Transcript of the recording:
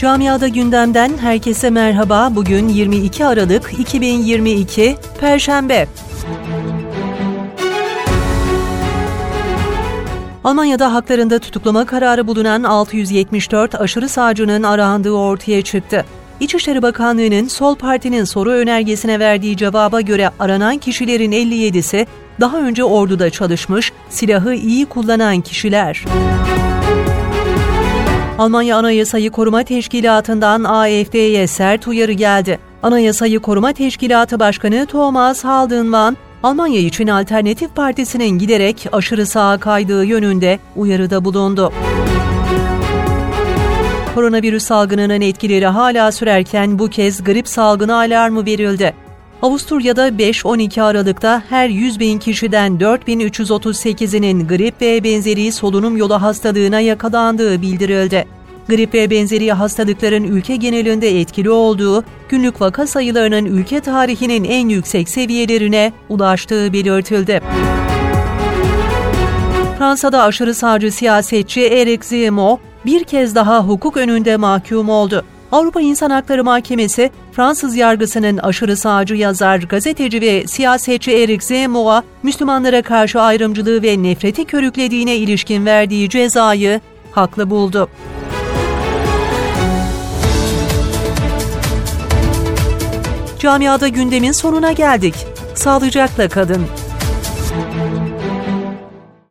Camiada gündemden herkese merhaba. Bugün 22 Aralık 2022 Perşembe. Almanya'da haklarında tutuklama kararı bulunan 674 aşırı sağcının arandığı ortaya çıktı. İçişleri Bakanlığı'nın Sol Parti'nin soru önergesine verdiği cevaba göre aranan kişilerin 57'si daha önce orduda çalışmış, silahı iyi kullanan kişiler. Almanya Anayasayı Koruma Teşkilatı'ndan AFD'ye sert uyarı geldi. Anayasayı Koruma Teşkilatı Başkanı Thomas Haldenwang, Almanya için Alternatif Partisi'nin giderek aşırı sağa kaydığı yönünde uyarıda bulundu. Koronavirüs salgınının etkileri hala sürerken bu kez grip salgını alarmı verildi. Avusturya'da 5-12 Aralık'ta her 100 bin kişiden 4338'inin grip ve benzeri solunum yolu hastalığına yakalandığı bildirildi. Grip ve benzeri hastalıkların ülke genelinde etkili olduğu, günlük vaka sayılarının ülke tarihinin en yüksek seviyelerine ulaştığı belirtildi. Fransa'da aşırı sağcı siyasetçi Eric Zemmour bir kez daha hukuk önünde mahkum oldu. Avrupa İnsan Hakları Mahkemesi, Fransız yargısının aşırı sağcı yazar, gazeteci ve siyasetçi Eric Zemmour'a Müslümanlara karşı ayrımcılığı ve nefreti körüklediğine ilişkin verdiği cezayı haklı buldu. Camiada gündemin sonuna geldik. Sağlıcakla kadın.